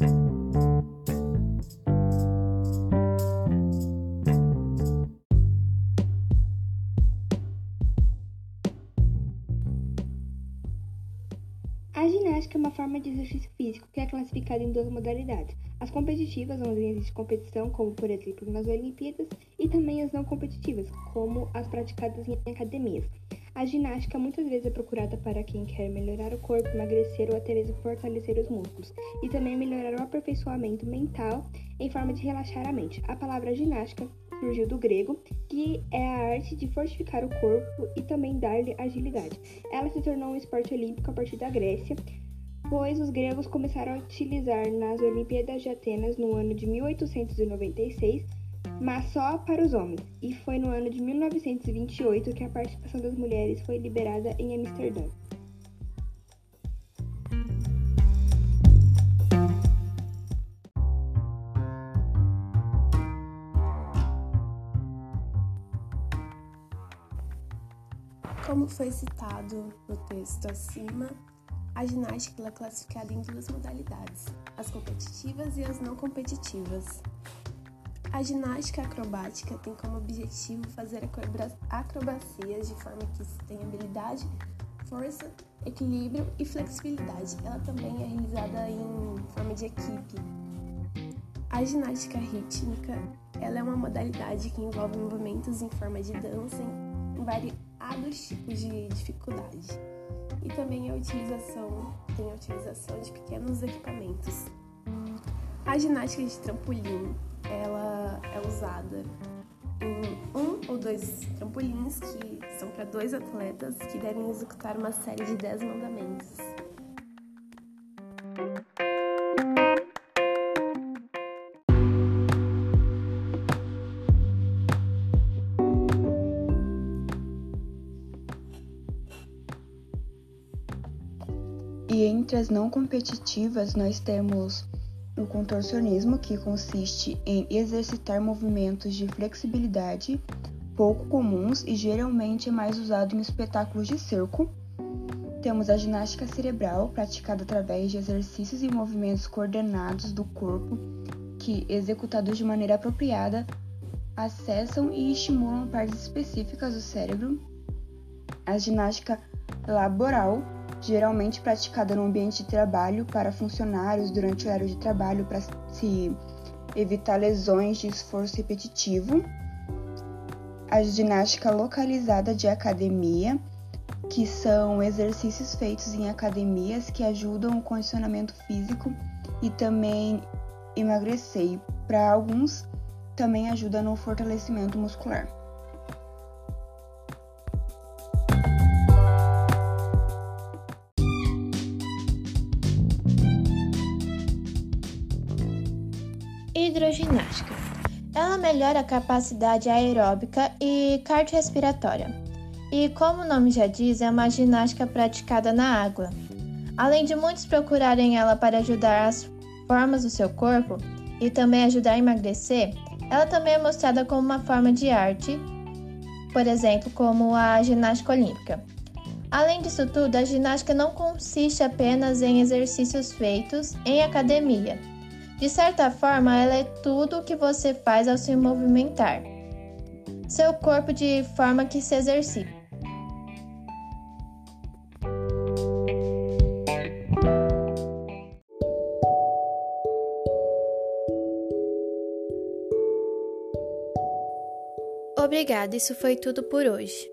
A ginástica é uma forma de exercício físico que é classificada em duas modalidades: as competitivas, onde existe competição, como por exemplo nas Olimpíadas, e também as não competitivas, como as praticadas em academias. A ginástica muitas vezes é procurada para quem quer melhorar o corpo, emagrecer ou até mesmo fortalecer os músculos, e também melhorar o aperfeiçoamento mental em forma de relaxar a mente. A palavra ginástica surgiu do grego, que é a arte de fortificar o corpo e também dar-lhe agilidade. Ela se tornou um esporte olímpico a partir da Grécia, pois os gregos começaram a utilizar nas Olimpíadas de Atenas no ano de 1896, mas só para os homens, e foi no ano de 1928 que a participação das mulheres foi liberada em Amsterdã. Como foi citado no texto acima, a ginástica é classificada em duas modalidades, as competitivas e as não competitivas. A ginástica acrobática tem como objetivo fazer acrobacias de forma que se tenha habilidade, força, equilíbrio e flexibilidade. Ela também é realizada em forma de equipe. A ginástica rítmica ela é uma modalidade que envolve movimentos em forma de dança em variados tipos de dificuldade. E também a utilização tem a utilização de pequenos equipamentos. A ginástica de trampolim ela é usada em um ou dois trampolins que são para dois atletas que devem executar uma série de dez mandamentos. E entre as não competitivas, nós temos o contorcionismo, que consiste em exercitar movimentos de flexibilidade pouco comuns e geralmente é mais usado em espetáculos de circo. Temos a ginástica cerebral, praticada através de exercícios e movimentos coordenados do corpo, que, executados de maneira apropriada, acessam e estimulam partes específicas do cérebro. A ginástica laboral, geralmente praticada no ambiente de trabalho para funcionários durante o horário de trabalho para se evitar lesões de esforço repetitivo. A ginástica localizada de academia, que são exercícios feitos em academias que ajudam o condicionamento físico e também emagrecer. Para alguns, também ajuda no fortalecimento muscular. Hidroginástica. Ela melhora a capacidade aeróbica e cardiorrespiratória. E como o nome já diz, é uma ginástica praticada na água. Além de muitos procurarem ela para ajudar as formas do seu corpo e também ajudar a emagrecer, ela também é mostrada como uma forma de arte, por exemplo, como a ginástica olímpica. Além disso tudo, a ginástica não consiste apenas em exercícios feitos em academia, de certa forma, ela é tudo o que você faz ao se movimentar. Seu corpo de forma que se exercita. Obrigada, isso foi tudo por hoje.